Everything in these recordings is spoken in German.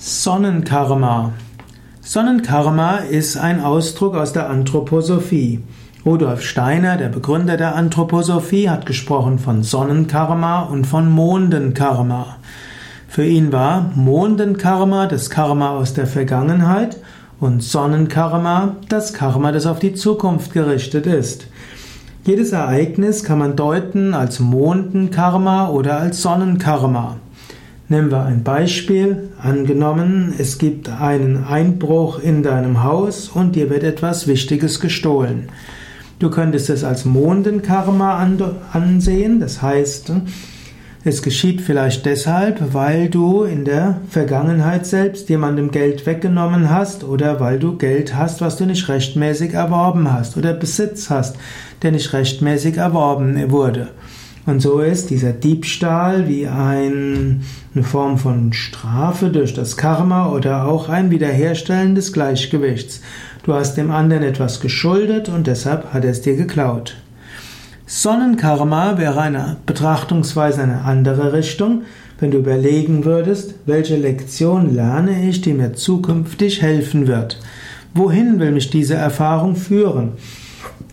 Sonnenkarma. Sonnenkarma ist ein Ausdruck aus der Anthroposophie. Rudolf Steiner, der Begründer der Anthroposophie, hat gesprochen von Sonnenkarma und von Mondenkarma. Für ihn war Mondenkarma das Karma aus der Vergangenheit und Sonnenkarma das Karma, das auf die Zukunft gerichtet ist. Jedes Ereignis kann man deuten als Mondenkarma oder als Sonnenkarma. Nehmen wir ein Beispiel. Angenommen, es gibt einen Einbruch in deinem Haus und dir wird etwas Wichtiges gestohlen. Du könntest es als Mondenkarma ansehen, das heißt, es geschieht vielleicht deshalb, weil du in der Vergangenheit selbst jemandem Geld weggenommen hast oder weil du Geld hast, was du nicht rechtmäßig erworben hast oder Besitz hast, der nicht rechtmäßig erworben wurde. Und so ist dieser Diebstahl wie ein, eine Form von Strafe durch das Karma oder auch ein Wiederherstellen des Gleichgewichts. Du hast dem anderen etwas geschuldet und deshalb hat er es dir geklaut. Sonnenkarma wäre eine Betrachtungsweise eine andere Richtung, wenn du überlegen würdest, welche Lektion lerne ich, die mir zukünftig helfen wird. Wohin will mich diese Erfahrung führen?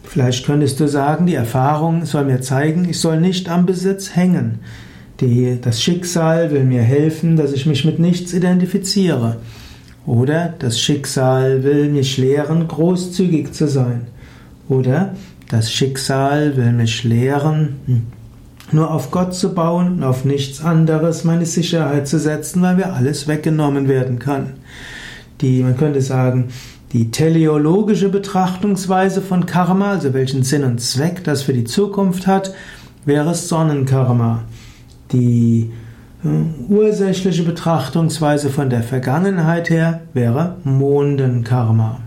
Vielleicht könntest du sagen, die Erfahrung soll mir zeigen, ich soll nicht am Besitz hängen. Die, das Schicksal will mir helfen, dass ich mich mit nichts identifiziere. Oder das Schicksal will mich lehren, großzügig zu sein. Oder das Schicksal will mich lehren, hm, nur auf Gott zu bauen und auf nichts anderes meine Sicherheit zu setzen, weil mir alles weggenommen werden kann. Die, man könnte sagen, die teleologische Betrachtungsweise von Karma, also welchen Sinn und Zweck das für die Zukunft hat, wäre Sonnenkarma. Die äh, ursächliche Betrachtungsweise von der Vergangenheit her wäre Mondenkarma.